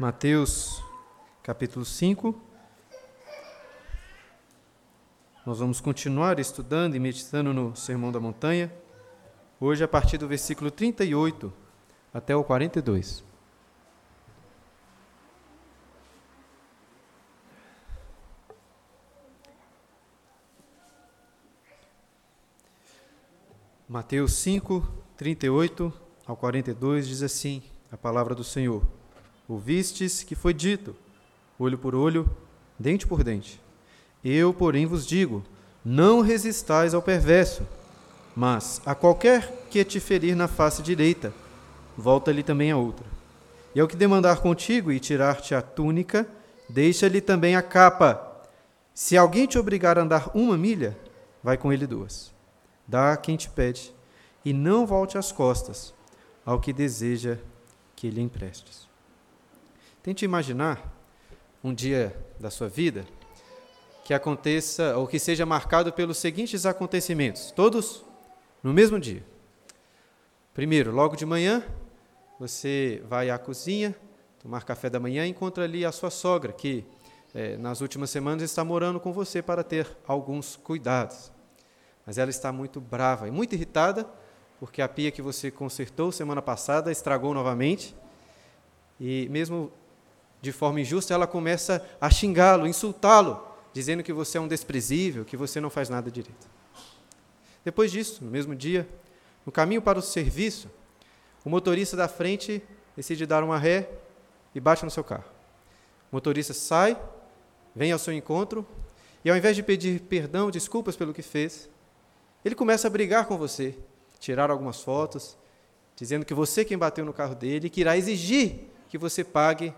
Mateus capítulo 5. Nós vamos continuar estudando e meditando no Sermão da Montanha, hoje a partir do versículo 38 até o 42. Mateus 5, 38 ao 42 diz assim: a palavra do Senhor. Ouvistes que foi dito: olho por olho, dente por dente. Eu, porém, vos digo: não resistais ao perverso, mas a qualquer que te ferir na face direita, volta-lhe também a outra. E ao que demandar contigo e tirar-te a túnica, deixa-lhe também a capa. Se alguém te obrigar a andar uma milha, vai com ele duas. Dá a quem te pede, e não volte as costas ao que deseja que lhe emprestes. Tente imaginar um dia da sua vida que aconteça ou que seja marcado pelos seguintes acontecimentos, todos no mesmo dia. Primeiro, logo de manhã, você vai à cozinha, tomar café da manhã e encontra ali a sua sogra, que é, nas últimas semanas está morando com você para ter alguns cuidados. Mas ela está muito brava e muito irritada, porque a pia que você consertou semana passada estragou novamente. E mesmo de forma injusta, ela começa a xingá-lo, insultá-lo, dizendo que você é um desprezível, que você não faz nada direito. Depois disso, no mesmo dia, no caminho para o serviço, o motorista da frente decide dar uma ré e bate no seu carro. O motorista sai, vem ao seu encontro e, ao invés de pedir perdão, desculpas pelo que fez, ele começa a brigar com você, tirar algumas fotos, dizendo que você quem bateu no carro dele que irá exigir que você pague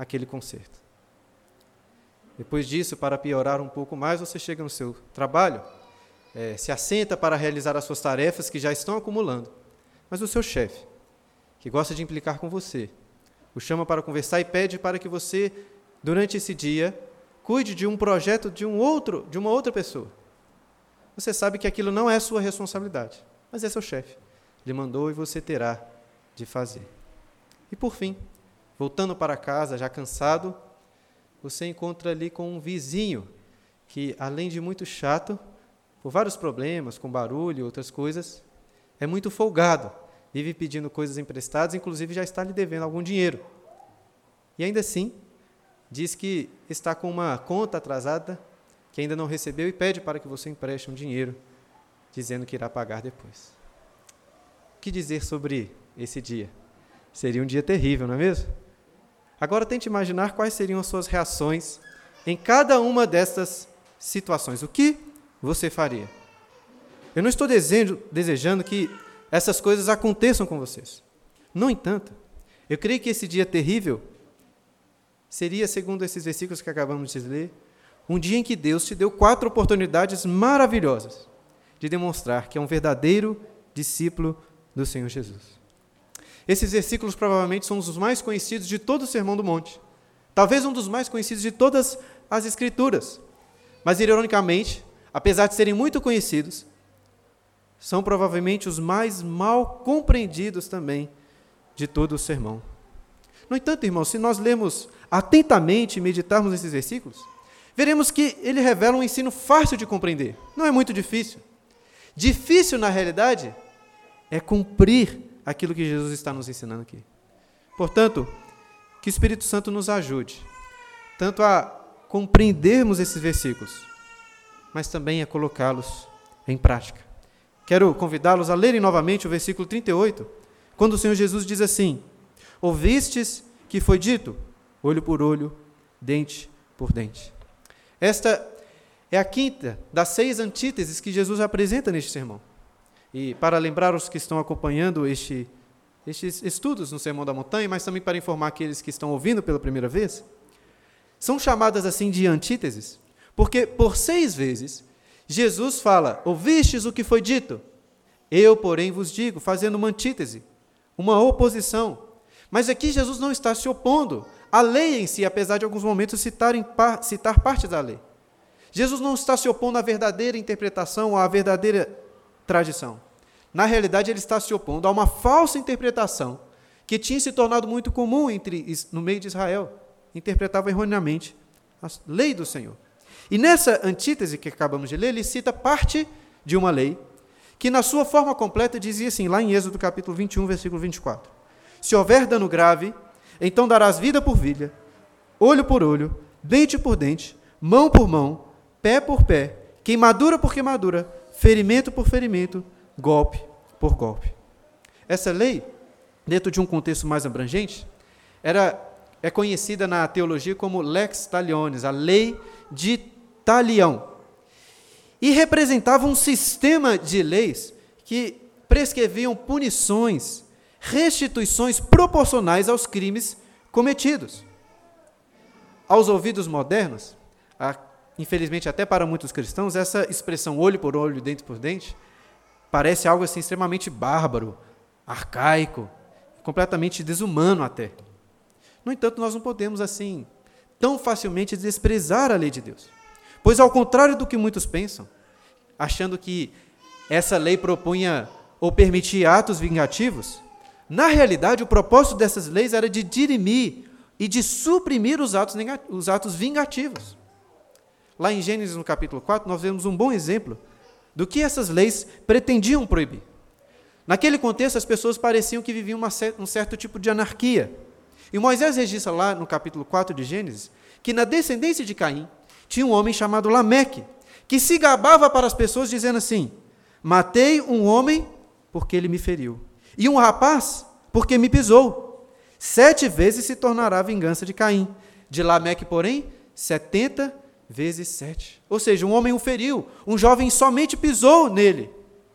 aquele conserto. Depois disso, para piorar um pouco mais, você chega no seu trabalho, é, se assenta para realizar as suas tarefas que já estão acumulando. Mas o seu chefe, que gosta de implicar com você, o chama para conversar e pede para que você, durante esse dia, cuide de um projeto de um outro, de uma outra pessoa. Você sabe que aquilo não é sua responsabilidade, mas é seu chefe. Ele mandou e você terá de fazer. E por fim, Voltando para casa, já cansado, você encontra ali com um vizinho que, além de muito chato, por vários problemas, com barulho e outras coisas, é muito folgado, vive pedindo coisas emprestadas, inclusive já está lhe devendo algum dinheiro. E ainda assim, diz que está com uma conta atrasada que ainda não recebeu e pede para que você empreste um dinheiro, dizendo que irá pagar depois. O que dizer sobre esse dia? Seria um dia terrível, não é mesmo? Agora tente imaginar quais seriam as suas reações em cada uma dessas situações. O que você faria? Eu não estou desejando que essas coisas aconteçam com vocês. No entanto, eu creio que esse dia terrível seria, segundo esses versículos que acabamos de ler, um dia em que Deus te deu quatro oportunidades maravilhosas de demonstrar que é um verdadeiro discípulo do Senhor Jesus. Esses versículos provavelmente são os mais conhecidos de todo o Sermão do Monte. Talvez um dos mais conhecidos de todas as Escrituras. Mas, ironicamente, apesar de serem muito conhecidos, são provavelmente os mais mal compreendidos também de todo o sermão. No entanto, irmãos, se nós lermos atentamente e meditarmos nesses versículos, veremos que ele revela um ensino fácil de compreender. Não é muito difícil. Difícil, na realidade, é cumprir aquilo que Jesus está nos ensinando aqui. Portanto, que o Espírito Santo nos ajude, tanto a compreendermos esses versículos, mas também a colocá-los em prática. Quero convidá-los a lerem novamente o versículo 38, quando o Senhor Jesus diz assim: Ouvistes que foi dito, olho por olho, dente por dente. Esta é a quinta das seis antíteses que Jesus apresenta neste sermão. E para lembrar os que estão acompanhando este, estes estudos no Sermão da Montanha, mas também para informar aqueles que estão ouvindo pela primeira vez, são chamadas assim de antíteses, porque por seis vezes Jesus fala: Ouvistes o que foi dito? Eu, porém, vos digo, fazendo uma antítese, uma oposição. Mas aqui Jesus não está se opondo à lei em si, apesar de alguns momentos citarem, citar partes da lei. Jesus não está se opondo à verdadeira interpretação, à verdadeira tradição. Na realidade, ele está se opondo a uma falsa interpretação que tinha se tornado muito comum entre, no meio de Israel. Interpretava erroneamente a lei do Senhor. E nessa antítese que acabamos de ler, ele cita parte de uma lei, que na sua forma completa dizia assim, lá em Êxodo capítulo 21, versículo 24: Se houver dano grave, então darás vida por vida, olho por olho, dente por dente, mão por mão, pé por pé, queimadura por queimadura, ferimento por ferimento, golpe por golpe. Essa lei, dentro de um contexto mais abrangente, era é conhecida na teologia como lex talionis, a lei de talião. E representava um sistema de leis que prescreviam punições, restituições proporcionais aos crimes cometidos. Aos ouvidos modernos, a, infelizmente até para muitos cristãos, essa expressão olho por olho, dente por dente, parece algo assim extremamente bárbaro, arcaico, completamente desumano até. No entanto, nós não podemos assim tão facilmente desprezar a lei de Deus. Pois ao contrário do que muitos pensam, achando que essa lei propunha ou permitia atos vingativos, na realidade o propósito dessas leis era de dirimir e de suprimir os atos, os atos vingativos. Lá em Gênesis, no capítulo 4, nós vemos um bom exemplo do que essas leis pretendiam proibir. Naquele contexto, as pessoas pareciam que viviam um certo tipo de anarquia. E Moisés registra lá no capítulo 4 de Gênesis que na descendência de Caim tinha um homem chamado Lameque, que se gabava para as pessoas dizendo assim: Matei um homem porque ele me feriu, e um rapaz porque me pisou. Sete vezes se tornará a vingança de Caim. De Lameque, porém, setenta vezes sete. Ou seja, um homem o feriu, um jovem somente pisou nele,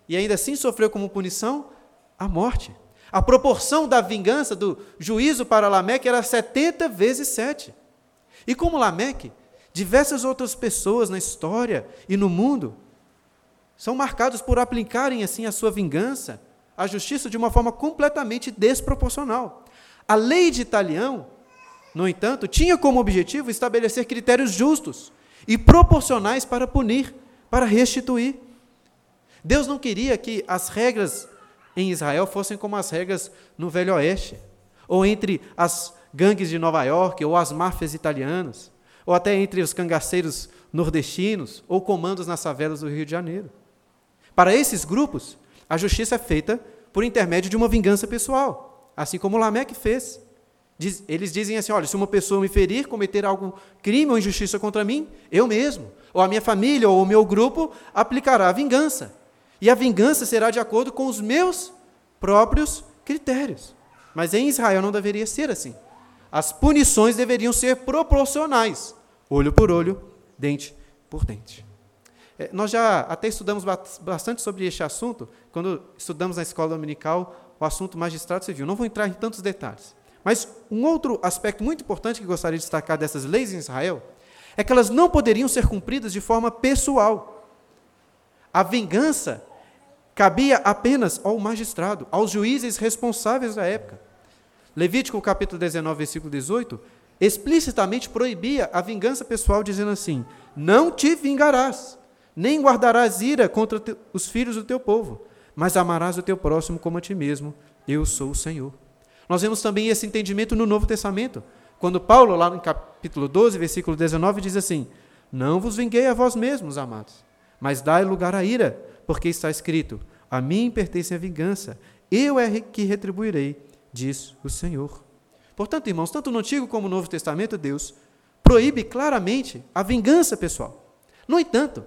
e ainda assim sofreu como punição a morte. A proporção da vingança, do juízo para Lameque era 70 vezes 7. E como Lameque, diversas outras pessoas na história e no mundo são marcados por aplicarem assim a sua vingança, a justiça de uma forma completamente desproporcional. A lei de Italião, no entanto, tinha como objetivo estabelecer critérios justos e proporcionais para punir, para restituir. Deus não queria que as regras em Israel fossem como as regras no Velho Oeste, ou entre as gangues de Nova York, ou as máfias italianas, ou até entre os cangaceiros nordestinos, ou comandos nas favelas do Rio de Janeiro. Para esses grupos, a justiça é feita por intermédio de uma vingança pessoal assim como Lameque fez. Diz, eles dizem assim: olha, se uma pessoa me ferir, cometer algum crime ou injustiça contra mim, eu mesmo, ou a minha família, ou o meu grupo, aplicará a vingança. E a vingança será de acordo com os meus próprios critérios. Mas em Israel não deveria ser assim. As punições deveriam ser proporcionais, olho por olho, dente por dente. É, nós já até estudamos bastante sobre este assunto quando estudamos na escola dominical o assunto magistrado civil. Não vou entrar em tantos detalhes. Mas um outro aspecto muito importante que gostaria de destacar dessas leis em Israel é que elas não poderiam ser cumpridas de forma pessoal. A vingança cabia apenas ao magistrado, aos juízes responsáveis da época. Levítico capítulo 19, versículo 18, explicitamente proibia a vingança pessoal, dizendo assim: Não te vingarás, nem guardarás ira contra os filhos do teu povo, mas amarás o teu próximo como a ti mesmo. Eu sou o Senhor. Nós vemos também esse entendimento no Novo Testamento, quando Paulo, lá no capítulo 12, versículo 19, diz assim: Não vos vinguei a vós mesmos, amados, mas dai lugar à ira, porque está escrito: A mim pertence a vingança, eu é que retribuirei, diz o Senhor. Portanto, irmãos, tanto no Antigo como no Novo Testamento, Deus proíbe claramente a vingança pessoal. No entanto,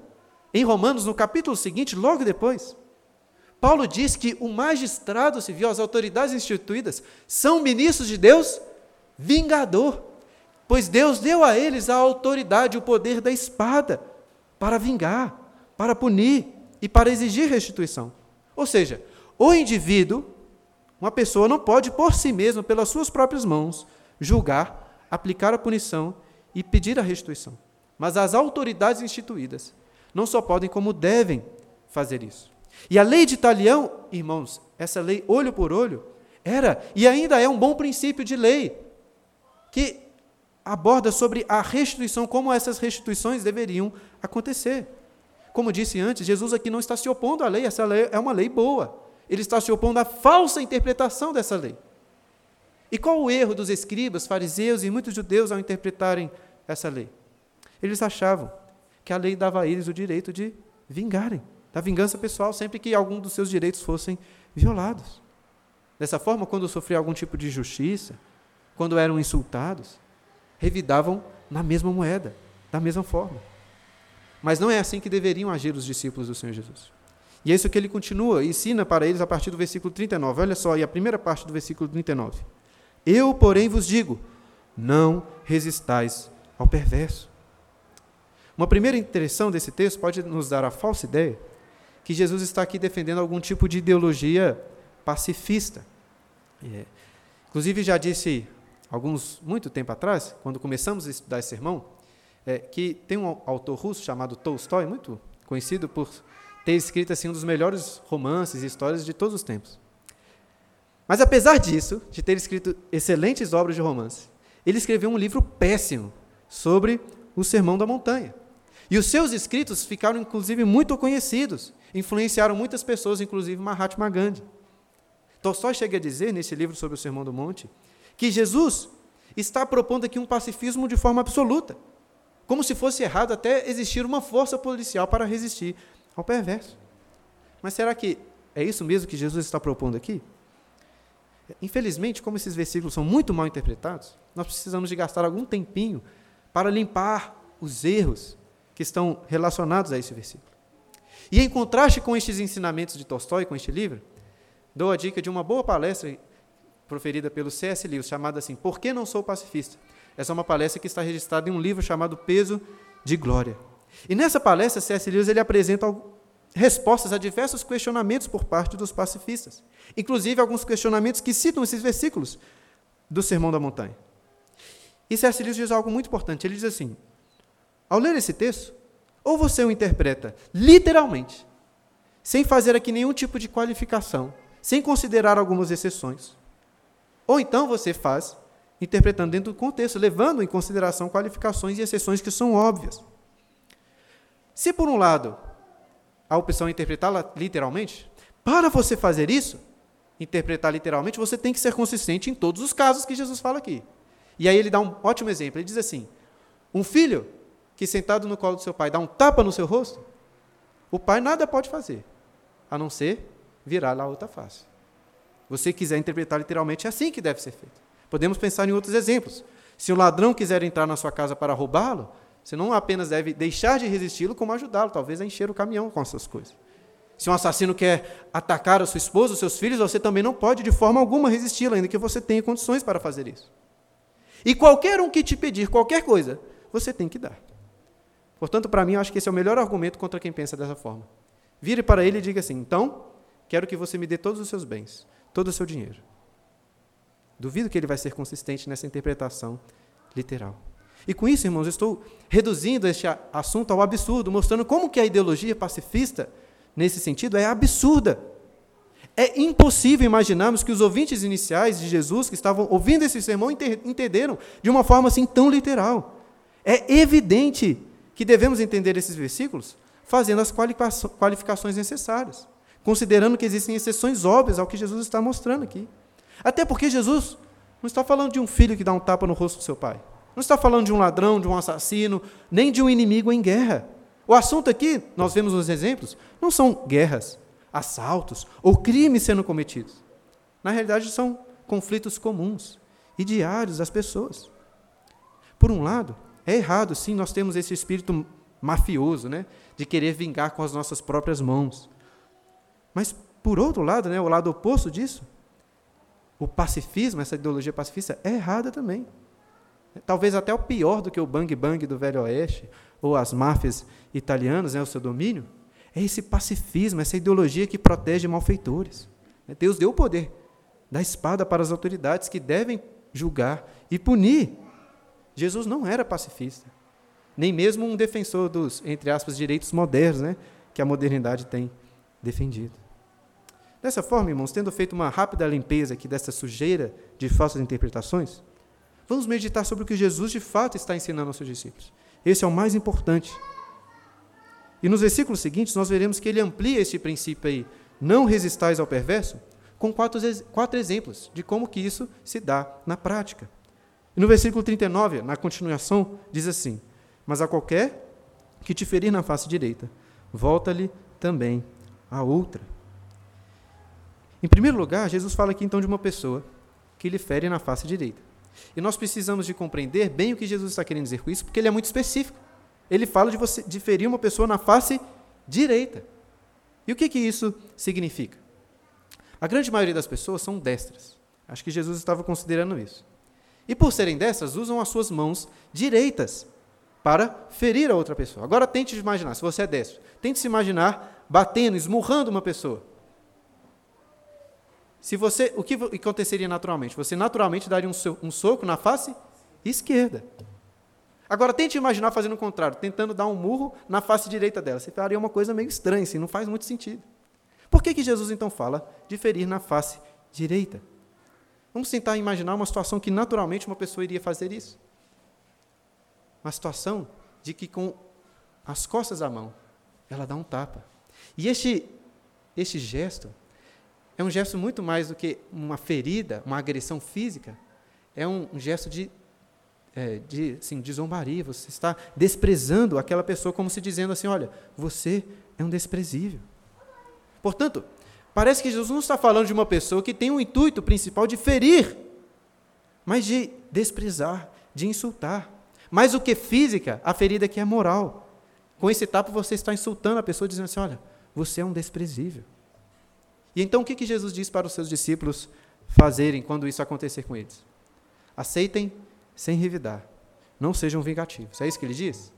em Romanos, no capítulo seguinte, logo depois, Paulo diz que o magistrado civil, as autoridades instituídas, são ministros de Deus vingador, pois Deus deu a eles a autoridade, o poder da espada para vingar, para punir e para exigir restituição. Ou seja, o indivíduo, uma pessoa não pode por si mesmo, pelas suas próprias mãos, julgar, aplicar a punição e pedir a restituição. Mas as autoridades instituídas não só podem, como devem fazer isso. E a lei de Italião, irmãos, essa lei olho por olho, era e ainda é um bom princípio de lei que aborda sobre a restituição, como essas restituições deveriam acontecer. Como disse antes, Jesus aqui não está se opondo à lei, essa lei é uma lei boa. Ele está se opondo à falsa interpretação dessa lei. E qual o erro dos escribas, fariseus e muitos judeus ao interpretarem essa lei? Eles achavam que a lei dava a eles o direito de vingarem, da vingança pessoal, sempre que algum dos seus direitos fossem violados. Dessa forma, quando sofriam algum tipo de injustiça, quando eram insultados, revidavam na mesma moeda, da mesma forma. Mas não é assim que deveriam agir os discípulos do Senhor Jesus. E é isso que ele continua e ensina para eles a partir do versículo 39. Olha só, e a primeira parte do versículo 39. Eu, porém, vos digo: não resistais ao perverso. Uma primeira impressão desse texto pode nos dar a falsa ideia que Jesus está aqui defendendo algum tipo de ideologia pacifista. É. Inclusive, já disse alguns muito tempo atrás, quando começamos a estudar esse sermão, é, que tem um autor russo chamado Tolstói, muito conhecido por ter escrito assim um dos melhores romances e histórias de todos os tempos. Mas apesar disso, de ter escrito excelentes obras de romance, ele escreveu um livro péssimo sobre o Sermão da Montanha. E os seus escritos ficaram inclusive muito conhecidos, influenciaram muitas pessoas, inclusive Mahatma Gandhi. Tolstói chega a dizer nesse livro sobre o Sermão do Monte que Jesus está propondo aqui um pacifismo de forma absoluta, como se fosse errado até existir uma força policial para resistir ao perverso. Mas será que é isso mesmo que Jesus está propondo aqui? Infelizmente, como esses versículos são muito mal interpretados, nós precisamos de gastar algum tempinho para limpar os erros que estão relacionados a esse versículo. E em contraste com estes ensinamentos de Tolstói, com este livro, dou a dica de uma boa palestra proferida pelo C.S. Lewis, chamada assim, Por que não sou pacifista? Essa é uma palestra que está registrada em um livro chamado Peso de Glória. E nessa palestra, C.S. Lewis ele apresenta respostas a diversos questionamentos por parte dos pacifistas, inclusive alguns questionamentos que citam esses versículos do Sermão da Montanha. E C.S. Lewis diz algo muito importante. Ele diz assim: ao ler esse texto, ou você o interpreta literalmente, sem fazer aqui nenhum tipo de qualificação, sem considerar algumas exceções. Ou então você faz interpretando dentro do contexto, levando em consideração qualificações e exceções que são óbvias. Se, por um lado, a opção é interpretá-la literalmente, para você fazer isso, interpretar literalmente, você tem que ser consistente em todos os casos que Jesus fala aqui. E aí ele dá um ótimo exemplo. Ele diz assim: um filho que sentado no colo do seu pai dá um tapa no seu rosto, o pai nada pode fazer, a não ser virar lá outra face. Você quiser interpretar literalmente, é assim que deve ser feito. Podemos pensar em outros exemplos. Se um ladrão quiser entrar na sua casa para roubá-lo, você não apenas deve deixar de resisti-lo, como ajudá-lo, talvez a encher o caminhão com essas coisas. Se um assassino quer atacar a sua esposa, os seus filhos, você também não pode de forma alguma resisti-lo, ainda que você tenha condições para fazer isso. E qualquer um que te pedir qualquer coisa, você tem que dar. Portanto, para mim, eu acho que esse é o melhor argumento contra quem pensa dessa forma. Vire para ele e diga assim: então, quero que você me dê todos os seus bens, todo o seu dinheiro. Duvido que ele vai ser consistente nessa interpretação literal. E com isso, irmãos, estou reduzindo este assunto ao absurdo, mostrando como que a ideologia pacifista, nesse sentido, é absurda. É impossível imaginarmos que os ouvintes iniciais de Jesus, que estavam ouvindo esse sermão, entenderam de uma forma assim tão literal. É evidente que devemos entender esses versículos fazendo as qualificações necessárias, considerando que existem exceções óbvias ao que Jesus está mostrando aqui. Até porque Jesus não está falando de um filho que dá um tapa no rosto do seu pai. Não está falando de um ladrão, de um assassino, nem de um inimigo em guerra. O assunto aqui, nós vemos nos exemplos, não são guerras, assaltos ou crimes sendo cometidos. Na realidade, são conflitos comuns e diários das pessoas. Por um lado, é errado, sim, nós temos esse espírito mafioso, né, de querer vingar com as nossas próprias mãos. Mas, por outro lado, né, o lado oposto disso, o pacifismo, essa ideologia pacifista, é errada também. Talvez até o pior do que o bang bang do Velho Oeste, ou as máfias italianas, né, o seu domínio, é esse pacifismo, essa ideologia que protege malfeitores. Deus deu o poder da espada para as autoridades que devem julgar e punir. Jesus não era pacifista, nem mesmo um defensor dos, entre aspas, direitos modernos, né, que a modernidade tem defendido. Dessa forma, irmãos, tendo feito uma rápida limpeza aqui dessa sujeira de falsas interpretações, vamos meditar sobre o que Jesus de fato está ensinando aos seus discípulos. Esse é o mais importante. E nos versículos seguintes, nós veremos que ele amplia este princípio aí, não resistais ao perverso, com quatro, quatro exemplos de como que isso se dá na prática. E no versículo 39, na continuação, diz assim: Mas a qualquer que te ferir na face direita, volta-lhe também a outra. Em primeiro lugar, Jesus fala aqui então de uma pessoa que lhe fere na face direita. E nós precisamos de compreender bem o que Jesus está querendo dizer com isso, porque ele é muito específico. Ele fala de, você, de ferir uma pessoa na face direita. E o que, que isso significa? A grande maioria das pessoas são destras. Acho que Jesus estava considerando isso. E por serem dessas, usam as suas mãos direitas para ferir a outra pessoa. Agora tente imaginar, se você é destro, tente se imaginar batendo, esmurrando uma pessoa. Se você, o que aconteceria naturalmente? Você naturalmente daria um, um soco na face esquerda. Agora tente imaginar fazendo o contrário, tentando dar um murro na face direita dela. Você faria uma coisa meio estranha, assim, não faz muito sentido. Por que, que Jesus então fala de ferir na face direita? Vamos tentar imaginar uma situação que naturalmente uma pessoa iria fazer isso. Uma situação de que com as costas da mão, ela dá um tapa. E este, este gesto é um gesto muito mais do que uma ferida, uma agressão física. É um, um gesto de, é, de, assim, de zombaria. Você está desprezando aquela pessoa como se dizendo assim, olha, você é um desprezível. Portanto, Parece que Jesus não está falando de uma pessoa que tem o um intuito principal de ferir, mas de desprezar, de insultar. Mais do que física, a ferida aqui é moral. Com esse tapa você está insultando a pessoa, dizendo assim: olha, você é um desprezível. E então o que, que Jesus diz para os seus discípulos fazerem quando isso acontecer com eles? Aceitem sem revidar. Não sejam vingativos. É isso que ele diz?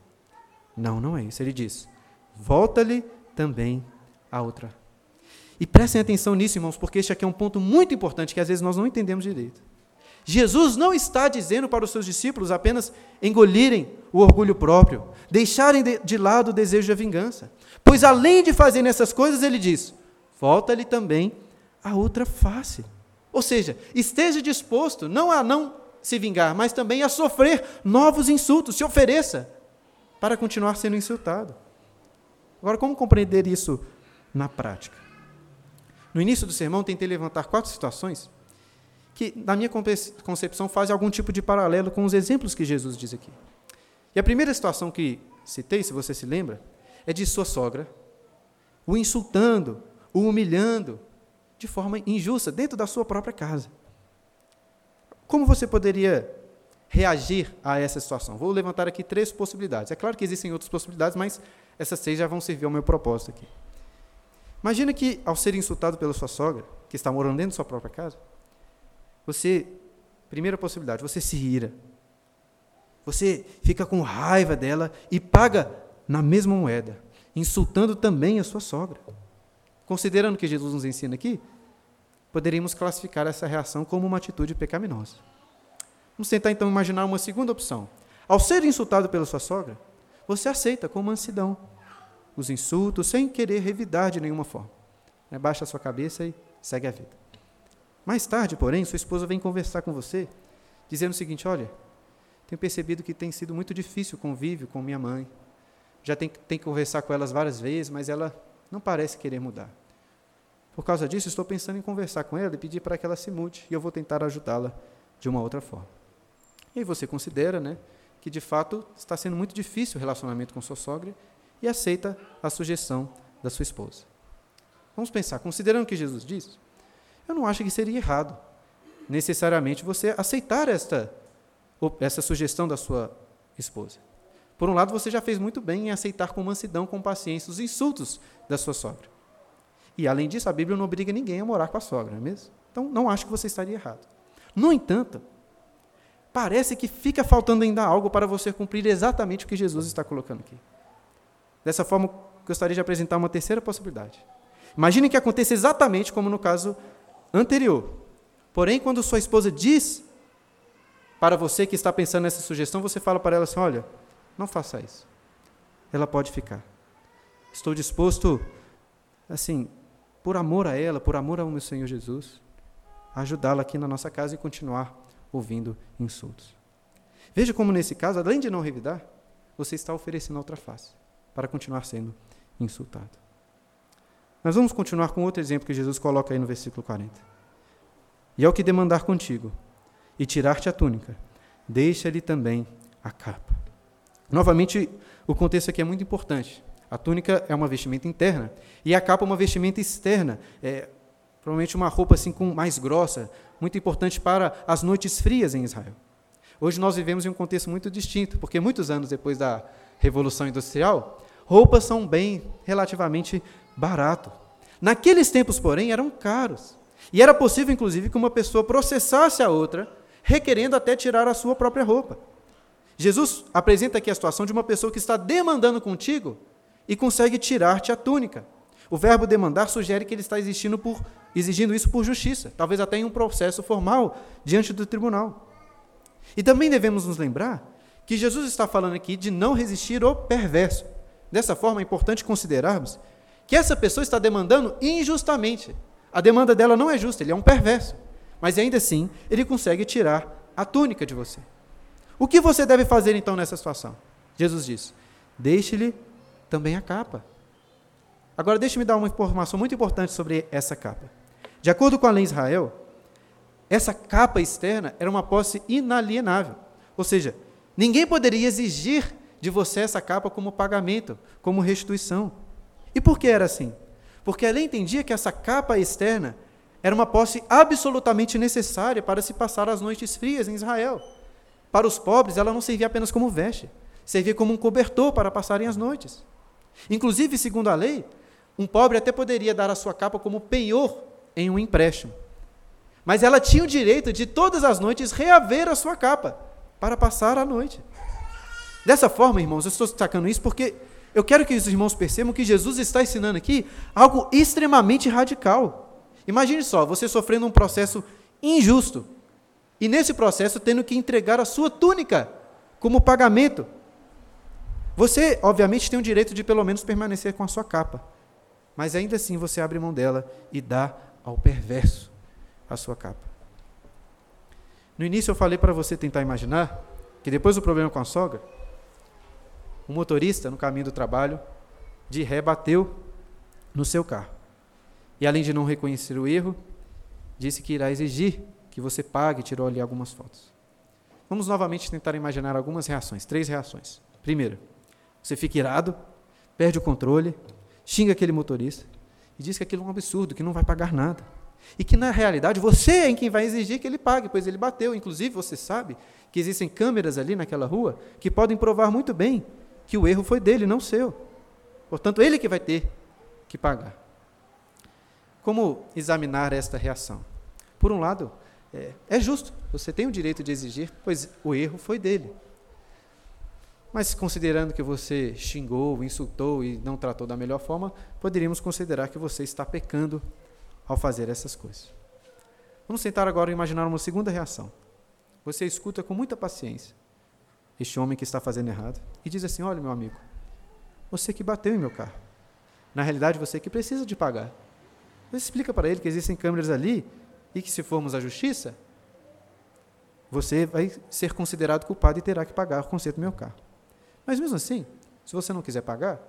Não, não é isso. Ele diz: volta-lhe também a outra e prestem atenção nisso, irmãos, porque este aqui é um ponto muito importante que às vezes nós não entendemos direito. Jesus não está dizendo para os seus discípulos apenas engolirem o orgulho próprio, deixarem de, lado o desejo de vingança. Pois além de fazerem essas coisas, ele diz: falta-lhe também a outra face. Ou seja, esteja disposto não a não se vingar, mas também a sofrer novos insultos, se ofereça para continuar sendo insultado. Agora, como compreender isso na prática? No início do sermão, tentei levantar quatro situações que, na minha concepção, fazem algum tipo de paralelo com os exemplos que Jesus diz aqui. E a primeira situação que citei, se você se lembra, é de sua sogra, o insultando, o humilhando de forma injusta dentro da sua própria casa. Como você poderia reagir a essa situação? Vou levantar aqui três possibilidades. É claro que existem outras possibilidades, mas essas seis já vão servir ao meu propósito aqui. Imagina que, ao ser insultado pela sua sogra, que está morando dentro da sua própria casa, você, primeira possibilidade, você se ira. Você fica com raiva dela e paga na mesma moeda, insultando também a sua sogra. Considerando que Jesus nos ensina aqui, poderíamos classificar essa reação como uma atitude pecaminosa. Vamos tentar então imaginar uma segunda opção. Ao ser insultado pela sua sogra, você aceita com mansidão os insultos, sem querer revidar de nenhuma forma. Né, baixa a sua cabeça e segue a vida. Mais tarde, porém, sua esposa vem conversar com você, dizendo o seguinte: Olha, tenho percebido que tem sido muito difícil o convívio com minha mãe. Já tem, tem que conversar com elas várias vezes, mas ela não parece querer mudar. Por causa disso, estou pensando em conversar com ela e pedir para que ela se mude, e eu vou tentar ajudá-la de uma outra forma. E aí você considera né, que, de fato, está sendo muito difícil o relacionamento com sua sogra e aceita a sugestão da sua esposa. Vamos pensar, considerando o que Jesus diz, eu não acho que seria errado necessariamente você aceitar esta, essa sugestão da sua esposa. Por um lado, você já fez muito bem em aceitar com mansidão, com paciência, os insultos da sua sogra. E, além disso, a Bíblia não obriga ninguém a morar com a sogra, não é mesmo? Então, não acho que você estaria errado. No entanto, parece que fica faltando ainda algo para você cumprir exatamente o que Jesus está colocando aqui. Dessa forma, gostaria de apresentar uma terceira possibilidade. Imagine que aconteça exatamente como no caso anterior. Porém, quando sua esposa diz para você que está pensando nessa sugestão, você fala para ela assim: olha, não faça isso. Ela pode ficar. Estou disposto, assim, por amor a ela, por amor ao meu Senhor Jesus, a ajudá-la aqui na nossa casa e continuar ouvindo insultos. Veja como, nesse caso, além de não revidar, você está oferecendo outra face para continuar sendo insultado. Mas vamos continuar com outro exemplo que Jesus coloca aí no versículo 40. e ao que demandar contigo, e tirar-te a túnica, deixa-lhe também a capa. Novamente, o contexto aqui é muito importante. A túnica é uma vestimenta interna e a capa é uma vestimenta externa. É, provavelmente uma roupa assim com mais grossa, muito importante para as noites frias em Israel. Hoje nós vivemos em um contexto muito distinto, porque muitos anos depois da Revolução Industrial, roupas são um bem relativamente barato. Naqueles tempos, porém, eram caros. E era possível, inclusive, que uma pessoa processasse a outra, requerendo até tirar a sua própria roupa. Jesus apresenta aqui a situação de uma pessoa que está demandando contigo e consegue tirar-te a túnica. O verbo demandar sugere que ele está exigindo, por, exigindo isso por justiça, talvez até em um processo formal diante do tribunal. E também devemos nos lembrar que Jesus está falando aqui de não resistir ao perverso. Dessa forma, é importante considerarmos que essa pessoa está demandando injustamente. A demanda dela não é justa, ele é um perverso. Mas ainda assim, ele consegue tirar a túnica de você. O que você deve fazer então nessa situação? Jesus diz: deixe-lhe também a capa. Agora, deixe-me dar uma informação muito importante sobre essa capa. De acordo com a lei Israel, essa capa externa era uma posse inalienável. Ou seja, ninguém poderia exigir de você essa capa como pagamento, como restituição. E por que era assim? Porque a lei entendia que essa capa externa era uma posse absolutamente necessária para se passar as noites frias em Israel. Para os pobres, ela não servia apenas como veste, servia como um cobertor para passarem as noites. Inclusive, segundo a lei, um pobre até poderia dar a sua capa como penhor em um empréstimo. Mas ela tinha o direito de todas as noites reaver a sua capa para passar a noite. Dessa forma, irmãos, eu estou destacando isso porque eu quero que os irmãos percebam que Jesus está ensinando aqui algo extremamente radical. Imagine só, você sofrendo um processo injusto e nesse processo tendo que entregar a sua túnica como pagamento. Você, obviamente, tem o direito de pelo menos permanecer com a sua capa, mas ainda assim você abre mão dela e dá ao perverso a sua capa. No início eu falei para você tentar imaginar que depois do problema com a sogra, o motorista, no caminho do trabalho, de ré bateu no seu carro. E além de não reconhecer o erro, disse que irá exigir que você pague tirou ali algumas fotos. Vamos novamente tentar imaginar algumas reações, três reações. Primeira, você fica irado, perde o controle, xinga aquele motorista e diz que aquilo é um absurdo, que não vai pagar nada. E que, na realidade, você é quem vai exigir que ele pague, pois ele bateu. Inclusive, você sabe que existem câmeras ali naquela rua que podem provar muito bem que o erro foi dele, não seu. Portanto, ele que vai ter que pagar. Como examinar esta reação? Por um lado, é, é, justo, você tem o direito de exigir, pois o erro foi dele. Mas considerando que você xingou, insultou e não tratou da melhor forma, poderíamos considerar que você está pecando ao fazer essas coisas. Vamos tentar agora imaginar uma segunda reação. Você escuta com muita paciência este homem que está fazendo errado e diz assim: Olha, meu amigo, você que bateu em meu carro. Na realidade, você que precisa de pagar. Você explica para ele que existem câmeras ali e que, se formos à justiça, você vai ser considerado culpado e terá que pagar o conserto do meu carro. Mas mesmo assim, se você não quiser pagar,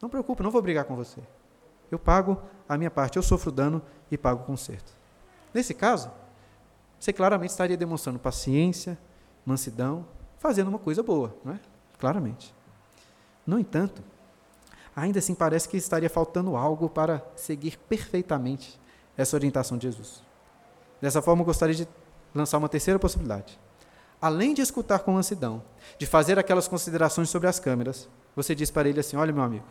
não preocupe, não vou brigar com você. Eu pago a minha parte, eu sofro dano e pago o conserto. Nesse caso, você claramente estaria demonstrando paciência, mansidão fazendo uma coisa boa, não é? Claramente. No entanto, ainda assim parece que estaria faltando algo para seguir perfeitamente essa orientação de Jesus. Dessa forma, eu gostaria de lançar uma terceira possibilidade. Além de escutar com mansidão, de fazer aquelas considerações sobre as câmeras, você diz para ele assim: Olha, meu amigo,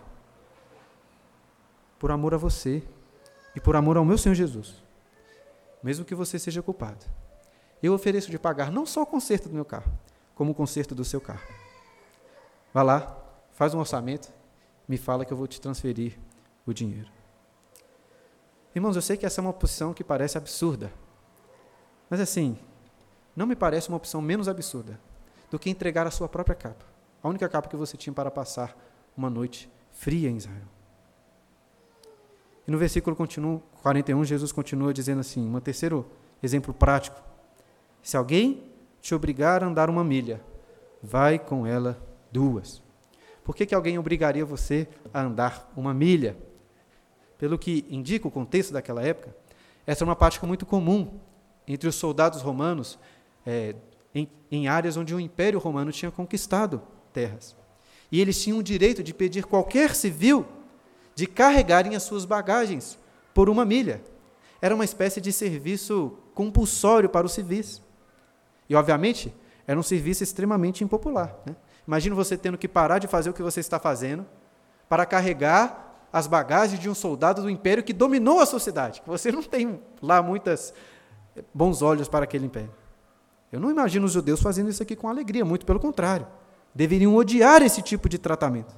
por amor a você e por amor ao meu Senhor Jesus, mesmo que você seja culpado, eu ofereço de pagar não só o conserto do meu carro, como o conserto do seu carro. Vá lá, faz um orçamento, me fala que eu vou te transferir o dinheiro. Irmãos, eu sei que essa é uma opção que parece absurda, mas assim, não me parece uma opção menos absurda do que entregar a sua própria capa, a única capa que você tinha para passar uma noite fria em Israel. E no versículo 41, Jesus continua dizendo assim: um terceiro exemplo prático. Se alguém te obrigar a andar uma milha, vai com ela duas. Por que, que alguém obrigaria você a andar uma milha? Pelo que indica o contexto daquela época, Essa é uma prática muito comum entre os soldados romanos é, em, em áreas onde o Império Romano tinha conquistado terras. E eles tinham o direito de pedir qualquer civil de carregarem as suas bagagens por uma milha. Era uma espécie de serviço compulsório para os civis. E, obviamente, era um serviço extremamente impopular. Né? Imagina você tendo que parar de fazer o que você está fazendo para carregar as bagagens de um soldado do império que dominou a sociedade. Você não tem lá muitos bons olhos para aquele império. Eu não imagino os judeus fazendo isso aqui com alegria, muito pelo contrário. Deveriam odiar esse tipo de tratamento.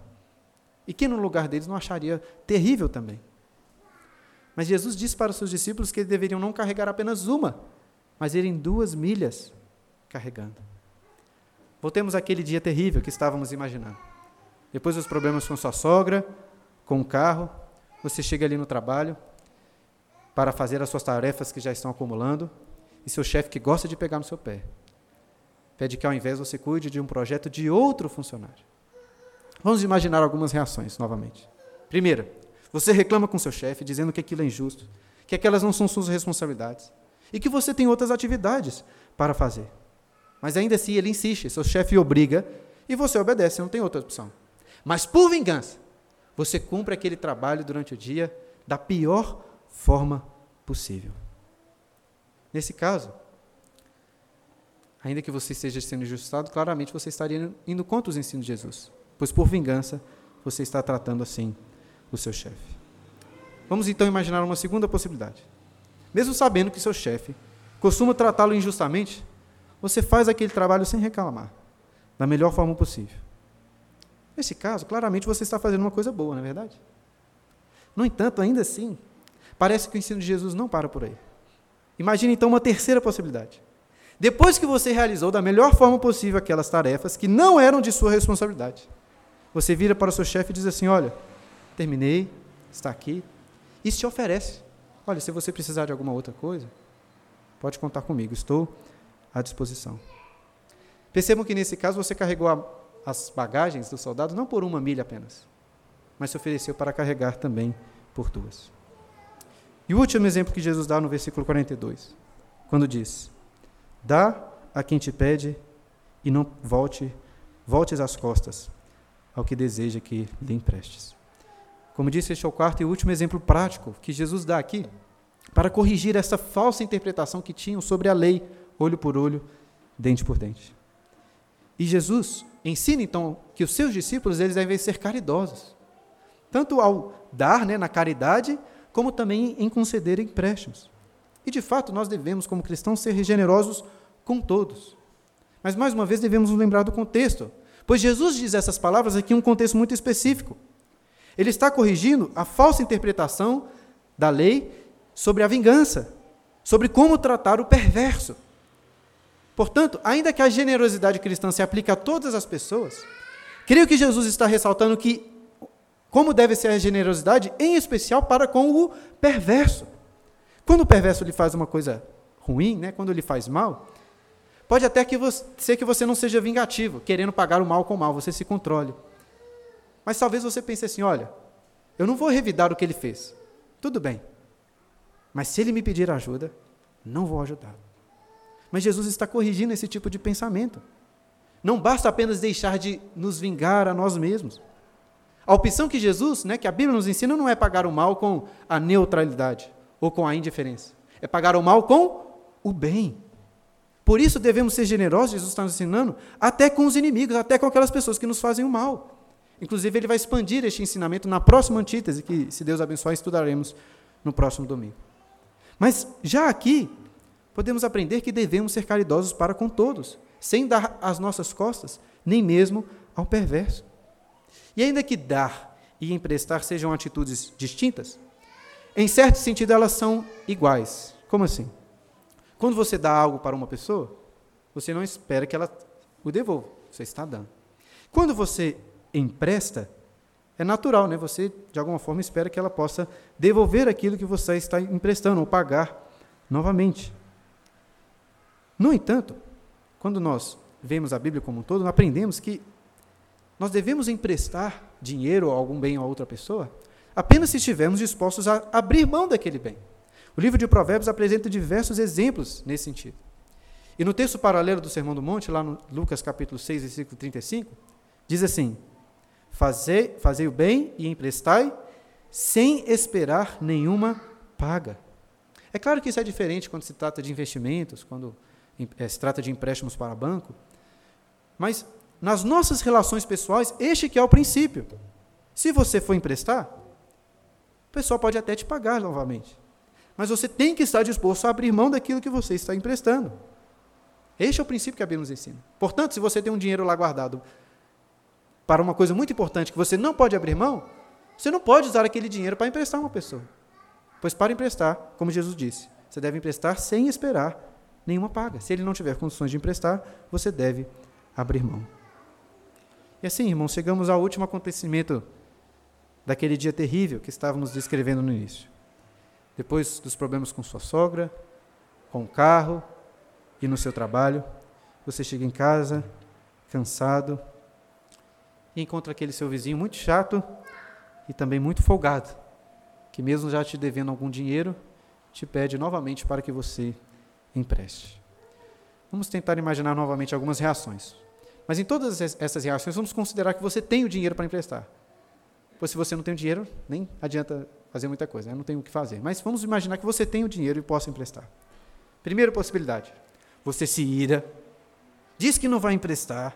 E quem no lugar deles não acharia terrível também? Mas Jesus disse para os seus discípulos que eles deveriam não carregar apenas uma, mas irem duas milhas carregando. Voltemos àquele dia terrível que estávamos imaginando. Depois dos problemas com sua sogra, com o carro, você chega ali no trabalho para fazer as suas tarefas que já estão acumulando e seu chefe que gosta de pegar no seu pé. Pede que ao invés você cuide de um projeto de outro funcionário. Vamos imaginar algumas reações novamente. Primeira, você reclama com seu chefe dizendo que aquilo é injusto, que aquelas não são suas responsabilidades e que você tem outras atividades para fazer. Mas ainda assim ele insiste, seu chefe obriga e você obedece, não tem outra opção. Mas por vingança, você cumpre aquele trabalho durante o dia da pior forma possível. Nesse caso, ainda que você esteja sendo injustado, claramente você estaria indo contra os ensinos de Jesus, pois por vingança você está tratando assim o seu chefe. Vamos então imaginar uma segunda possibilidade. Mesmo sabendo que seu chefe costuma tratá-lo injustamente, você faz aquele trabalho sem reclamar, da melhor forma possível. Nesse caso, claramente você está fazendo uma coisa boa, não é verdade? No entanto, ainda assim, parece que o ensino de Jesus não para por aí. Imagine então uma terceira possibilidade. Depois que você realizou da melhor forma possível aquelas tarefas que não eram de sua responsabilidade, você vira para o seu chefe e diz assim: Olha, terminei, está aqui, e se oferece. Olha, se você precisar de alguma outra coisa, pode contar comigo, estou à disposição. Percebam que nesse caso você carregou a, as bagagens do soldado não por uma milha apenas, mas se ofereceu para carregar também por duas. E o último exemplo que Jesus dá no versículo 42, quando diz: Dá a quem te pede e não volte, voltes as costas ao que deseja que lhe emprestes. Como disse, este é o quarto e último exemplo prático que Jesus dá aqui para corrigir essa falsa interpretação que tinham sobre a lei olho por olho, dente por dente. E Jesus ensina então que os seus discípulos eles devem ser caridosos, tanto ao dar, né, na caridade, como também em conceder empréstimos. E de fato nós devemos, como cristãos, ser generosos com todos. Mas mais uma vez devemos nos lembrar do contexto, pois Jesus diz essas palavras aqui em um contexto muito específico. Ele está corrigindo a falsa interpretação da lei sobre a vingança, sobre como tratar o perverso. Portanto, ainda que a generosidade cristã se aplique a todas as pessoas, creio que Jesus está ressaltando que como deve ser a generosidade, em especial para com o perverso. Quando o perverso lhe faz uma coisa ruim, né, quando ele faz mal, pode até que você, ser que você não seja vingativo, querendo pagar o mal com o mal, você se controle. Mas talvez você pense assim: olha, eu não vou revidar o que ele fez. Tudo bem. Mas se ele me pedir ajuda, não vou ajudar. Mas Jesus está corrigindo esse tipo de pensamento. Não basta apenas deixar de nos vingar a nós mesmos. A opção que Jesus, né, que a Bíblia nos ensina, não é pagar o mal com a neutralidade ou com a indiferença. É pagar o mal com o bem. Por isso devemos ser generosos, Jesus está nos ensinando, até com os inimigos, até com aquelas pessoas que nos fazem o mal. Inclusive, ele vai expandir este ensinamento na próxima antítese, que, se Deus abençoar, estudaremos no próximo domingo. Mas já aqui, podemos aprender que devemos ser caridosos para com todos, sem dar as nossas costas, nem mesmo ao perverso. E ainda que dar e emprestar sejam atitudes distintas, em certo sentido elas são iguais. Como assim? Quando você dá algo para uma pessoa, você não espera que ela o devolva, você está dando. Quando você empresta, é natural, né? Você de alguma forma espera que ela possa devolver aquilo que você está emprestando ou pagar novamente. No entanto, quando nós vemos a Bíblia como um todo, aprendemos que nós devemos emprestar dinheiro ou algum bem a outra pessoa apenas se estivermos dispostos a abrir mão daquele bem. O livro de Provérbios apresenta diversos exemplos nesse sentido. E no texto paralelo do Sermão do Monte, lá no Lucas capítulo 6, versículo 35, diz assim: Fazei, fazei o bem e emprestai, sem esperar nenhuma paga. É claro que isso é diferente quando se trata de investimentos, quando é, se trata de empréstimos para banco, mas nas nossas relações pessoais, este que é o princípio. Se você for emprestar, o pessoal pode até te pagar novamente. Mas você tem que estar disposto a abrir mão daquilo que você está emprestando. Este é o princípio que a Bíblia nos ensina. Portanto, se você tem um dinheiro lá guardado para uma coisa muito importante que você não pode abrir mão, você não pode usar aquele dinheiro para emprestar uma pessoa. Pois para emprestar, como Jesus disse, você deve emprestar sem esperar nenhuma paga. Se ele não tiver condições de emprestar, você deve abrir mão. E assim, irmãos, chegamos ao último acontecimento daquele dia terrível que estávamos descrevendo no início. Depois dos problemas com sua sogra, com o carro e no seu trabalho, você chega em casa, cansado, e encontra aquele seu vizinho muito chato e também muito folgado, que mesmo já te devendo algum dinheiro, te pede novamente para que você empreste. Vamos tentar imaginar novamente algumas reações. Mas em todas essas reações, vamos considerar que você tem o dinheiro para emprestar. Pois se você não tem o dinheiro, nem adianta fazer muita coisa, né? não tem o que fazer. Mas vamos imaginar que você tem o dinheiro e possa emprestar. Primeira possibilidade: você se ira, diz que não vai emprestar,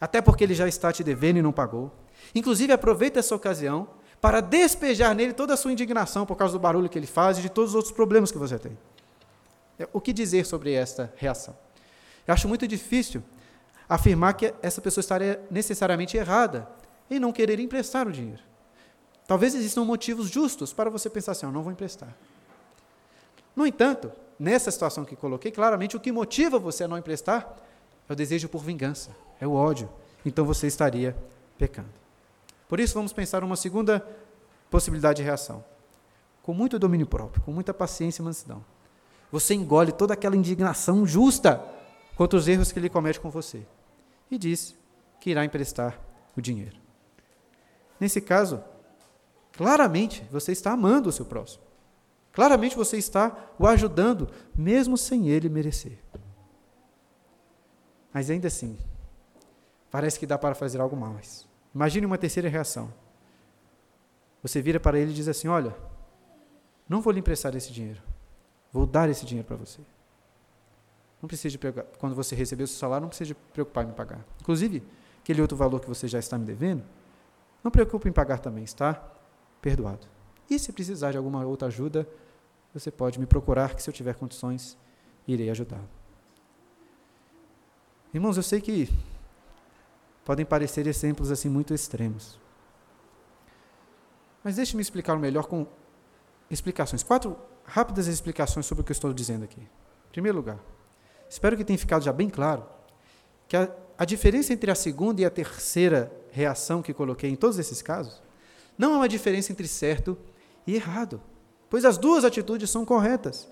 até porque ele já está te devendo e não pagou. Inclusive, aproveita essa ocasião para despejar nele toda a sua indignação por causa do barulho que ele faz e de todos os outros problemas que você tem. É, o que dizer sobre esta reação? Eu acho muito difícil afirmar que essa pessoa estaria necessariamente errada em não querer emprestar o dinheiro. Talvez existam motivos justos para você pensar assim: eu não vou emprestar. No entanto, nessa situação que coloquei, claramente o que motiva você a não emprestar é o desejo por vingança, é o ódio. Então você estaria pecando. Por isso, vamos pensar uma segunda possibilidade de reação. Com muito domínio próprio, com muita paciência e mansidão. Você engole toda aquela indignação justa contra os erros que ele comete com você e diz que irá emprestar o dinheiro. Nesse caso, claramente você está amando o seu próximo. Claramente você está o ajudando, mesmo sem ele merecer. Mas ainda assim, parece que dá para fazer algo mais. Imagine uma terceira reação. Você vira para ele e diz assim: Olha, não vou lhe emprestar esse dinheiro. Vou dar esse dinheiro para você. Não precisa. Quando você receber o seu salário, não precisa preocupar em pagar. Inclusive, aquele outro valor que você já está me devendo, não preocupe em pagar também, está perdoado. E se precisar de alguma outra ajuda, você pode me procurar, que se eu tiver condições, irei ajudá-lo. Irmãos, eu sei que podem parecer exemplos assim muito extremos. Mas deixe-me explicar melhor com explicações. Quatro rápidas explicações sobre o que eu estou dizendo aqui. Em primeiro lugar, espero que tenha ficado já bem claro que a, a diferença entre a segunda e a terceira reação que coloquei em todos esses casos não é uma diferença entre certo e errado, pois as duas atitudes são corretas.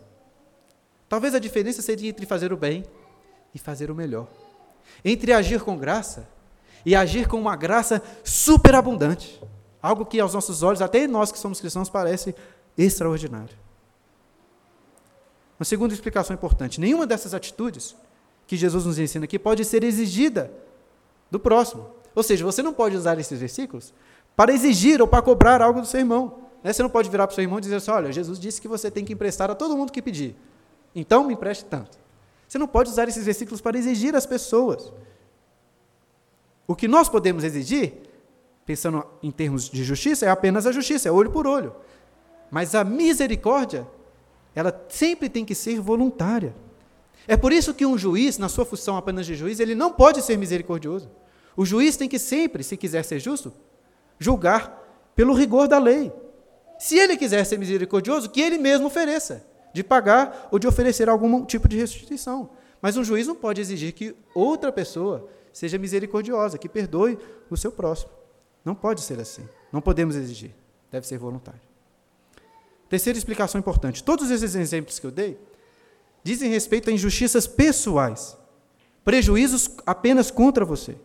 Talvez a diferença seja entre fazer o bem e fazer o melhor, entre agir com graça e agir com uma graça superabundante, algo que aos nossos olhos, até nós que somos cristãos, parece extraordinário. Uma segunda explicação importante: nenhuma dessas atitudes que Jesus nos ensina aqui pode ser exigida do próximo. Ou seja, você não pode usar esses versículos para exigir ou para cobrar algo do seu irmão. Né? Você não pode virar para o seu irmão e dizer assim: olha, Jesus disse que você tem que emprestar a todo mundo que pedir. Então me empreste tanto. Você não pode usar esses versículos para exigir as pessoas. O que nós podemos exigir, pensando em termos de justiça, é apenas a justiça, é olho por olho. Mas a misericórdia, ela sempre tem que ser voluntária. É por isso que um juiz, na sua função apenas de juiz, ele não pode ser misericordioso. O juiz tem que sempre, se quiser ser justo, julgar pelo rigor da lei. Se ele quiser ser misericordioso, que ele mesmo ofereça, de pagar ou de oferecer algum tipo de restituição. Mas um juiz não pode exigir que outra pessoa seja misericordiosa, que perdoe o seu próximo. Não pode ser assim. Não podemos exigir. Deve ser voluntário. Terceira explicação importante: todos esses exemplos que eu dei dizem respeito a injustiças pessoais, prejuízos apenas contra você.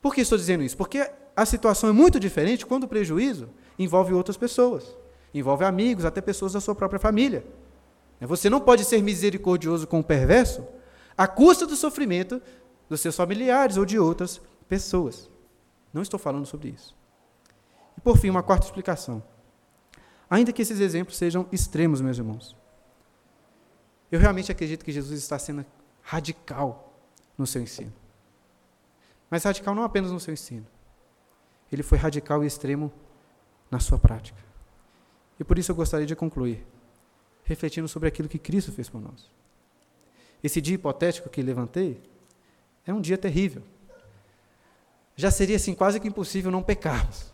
Por que estou dizendo isso? Porque a situação é muito diferente quando o prejuízo envolve outras pessoas. envolve amigos, até pessoas da sua própria família. Você não pode ser misericordioso com o perverso à custa do sofrimento dos seus familiares ou de outras pessoas. Não estou falando sobre isso. E por fim, uma quarta explicação. Ainda que esses exemplos sejam extremos, meus irmãos, eu realmente acredito que Jesus está sendo radical no seu ensino. Mas radical não apenas no seu ensino. Ele foi radical e extremo na sua prática. E por isso eu gostaria de concluir, refletindo sobre aquilo que Cristo fez por nós. Esse dia hipotético que levantei é um dia terrível. Já seria assim quase que impossível não pecarmos.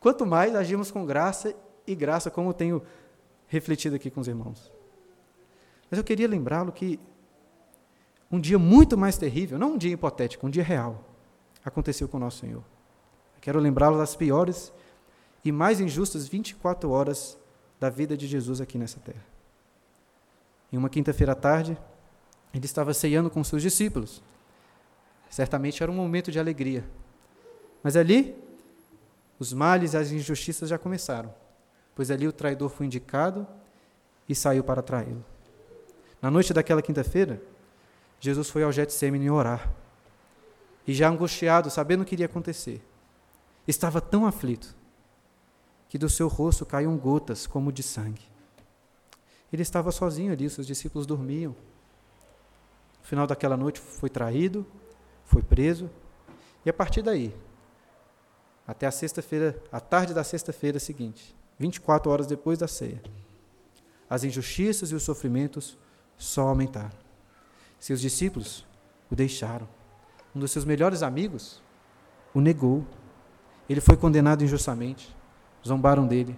Quanto mais agimos com graça e graça, como tenho refletido aqui com os irmãos. Mas eu queria lembrá-lo que um dia muito mais terrível, não um dia hipotético, um dia real, aconteceu com o nosso Senhor. Quero lembrá-lo das piores e mais injustas 24 horas da vida de Jesus aqui nessa terra. Em uma quinta-feira à tarde, ele estava ceando com seus discípulos. Certamente era um momento de alegria. Mas ali, os males e as injustiças já começaram, pois ali o traidor foi indicado e saiu para traí-lo. Na noite daquela quinta-feira, Jesus foi ao Getsemane orar. E já angustiado, sabendo o que iria acontecer, estava tão aflito que do seu rosto caíam gotas como de sangue. Ele estava sozinho ali, seus discípulos dormiam. No final daquela noite foi traído, foi preso, e a partir daí, até a sexta-feira, a tarde da sexta-feira seguinte, 24 horas depois da ceia, as injustiças e os sofrimentos só aumentaram. Seus discípulos o deixaram. Um dos seus melhores amigos o negou. Ele foi condenado injustamente zombaram dele,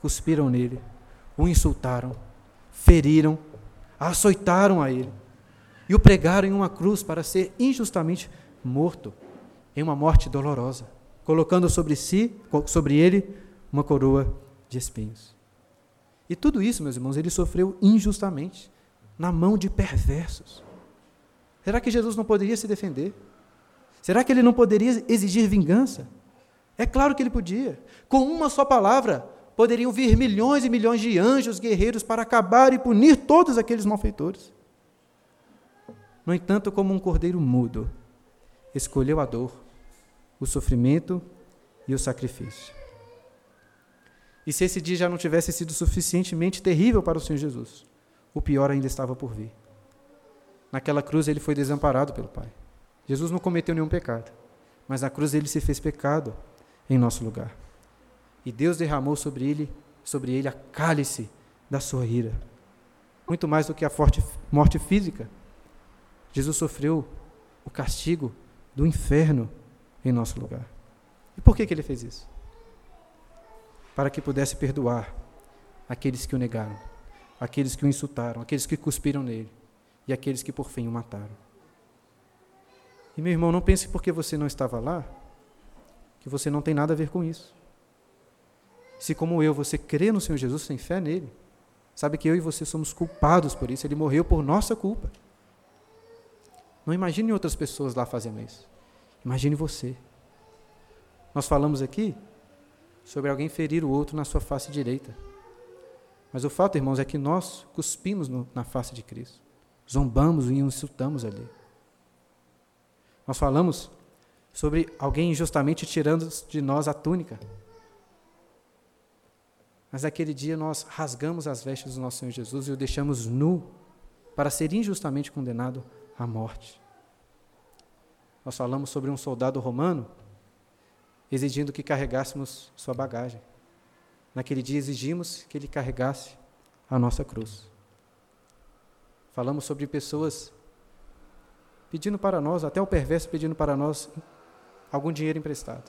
cuspiram nele, o insultaram, feriram, açoitaram a ele e o pregaram em uma cruz para ser injustamente morto, em uma morte dolorosa, colocando sobre si, sobre ele, uma coroa de espinhos. E tudo isso, meus irmãos, ele sofreu injustamente, na mão de perversos. Será que Jesus não poderia se defender? Será que ele não poderia exigir vingança? É claro que ele podia. Com uma só palavra, poderiam vir milhões e milhões de anjos guerreiros para acabar e punir todos aqueles malfeitores. No entanto, como um cordeiro mudo, escolheu a dor, o sofrimento e o sacrifício. E se esse dia já não tivesse sido suficientemente terrível para o Senhor Jesus, o pior ainda estava por vir. Naquela cruz ele foi desamparado pelo Pai. Jesus não cometeu nenhum pecado, mas na cruz ele se fez pecado em nosso lugar. E Deus derramou sobre ele, sobre ele a cálice da sua ira. Muito mais do que a forte morte física. Jesus sofreu o castigo do inferno em nosso lugar. E por que, que ele fez isso? Para que pudesse perdoar aqueles que o negaram, aqueles que o insultaram, aqueles que cuspiram nele e aqueles que por fim o mataram. E meu irmão, não pense porque você não estava lá, que você não tem nada a ver com isso. Se, como eu, você crê no Senhor Jesus, tem fé nele, sabe que eu e você somos culpados por isso, ele morreu por nossa culpa. Não imagine outras pessoas lá fazendo isso. Imagine você. Nós falamos aqui sobre alguém ferir o outro na sua face direita. Mas o fato, irmãos, é que nós cuspimos no, na face de Cristo. Zombamos e insultamos ali. Nós falamos sobre alguém injustamente tirando de nós a túnica. Mas naquele dia nós rasgamos as vestes do nosso Senhor Jesus e o deixamos nu para ser injustamente condenado à morte. Nós falamos sobre um soldado romano exigindo que carregássemos sua bagagem. Naquele dia exigimos que ele carregasse a nossa cruz. Falamos sobre pessoas pedindo para nós, até o perverso pedindo para nós algum dinheiro emprestado.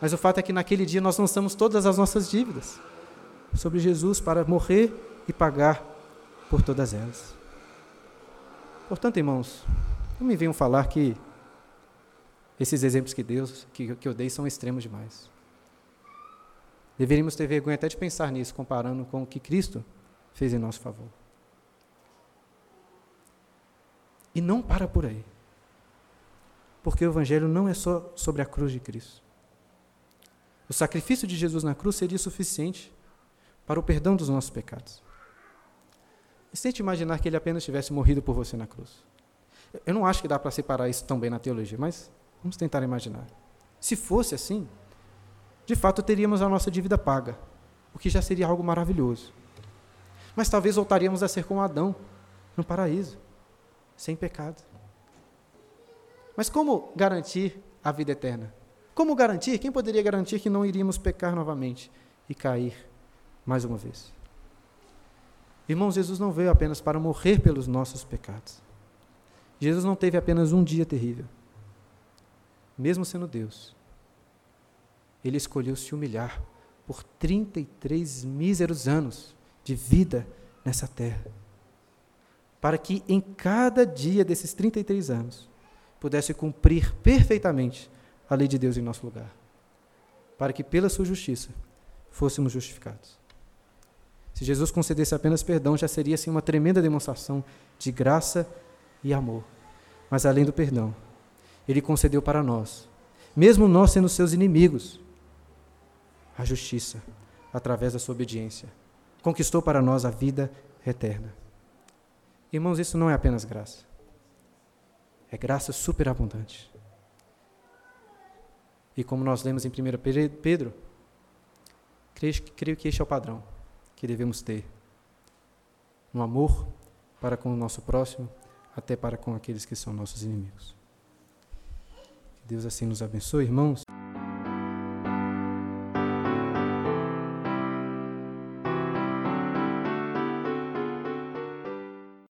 Mas o fato é que naquele dia nós lançamos todas as nossas dívidas sobre Jesus para morrer e pagar por todas elas. Portanto, irmãos, não me venham falar que esses exemplos que Deus que, que eu dei são extremos demais. Deveríamos ter vergonha até de pensar nisso, comparando com o que Cristo fez em nosso favor. E não para por aí. Porque o Evangelho não é só sobre a cruz de Cristo. O sacrifício de Jesus na cruz seria suficiente para o perdão dos nossos pecados. E tente imaginar que ele apenas tivesse morrido por você na cruz. Eu não acho que dá para separar isso tão bem na teologia, mas vamos tentar imaginar. Se fosse assim, de fato teríamos a nossa dívida paga, o que já seria algo maravilhoso. Mas talvez voltaríamos a ser como Adão, no paraíso, sem pecado. Mas como garantir a vida eterna? Como garantir? Quem poderia garantir que não iríamos pecar novamente e cair mais uma vez? Irmãos, Jesus não veio apenas para morrer pelos nossos pecados. Jesus não teve apenas um dia terrível. Mesmo sendo Deus, ele escolheu se humilhar por 33 míseros anos de vida nessa terra. Para que em cada dia desses 33 anos pudesse cumprir perfeitamente a lei de Deus em nosso lugar. Para que pela sua justiça fôssemos justificados. Se Jesus concedesse apenas perdão, já seria assim uma tremenda demonstração de graça e amor. Mas além do perdão, ele concedeu para nós, mesmo nós sendo seus inimigos, a justiça através da sua obediência. Conquistou para nós a vida eterna. Irmãos, isso não é apenas graça. É graça superabundante. E como nós lemos em 1 Pedro, creio que este é o padrão que devemos ter no amor para com o nosso próximo, até para com aqueles que são nossos inimigos. Que Deus assim nos abençoe, irmãos.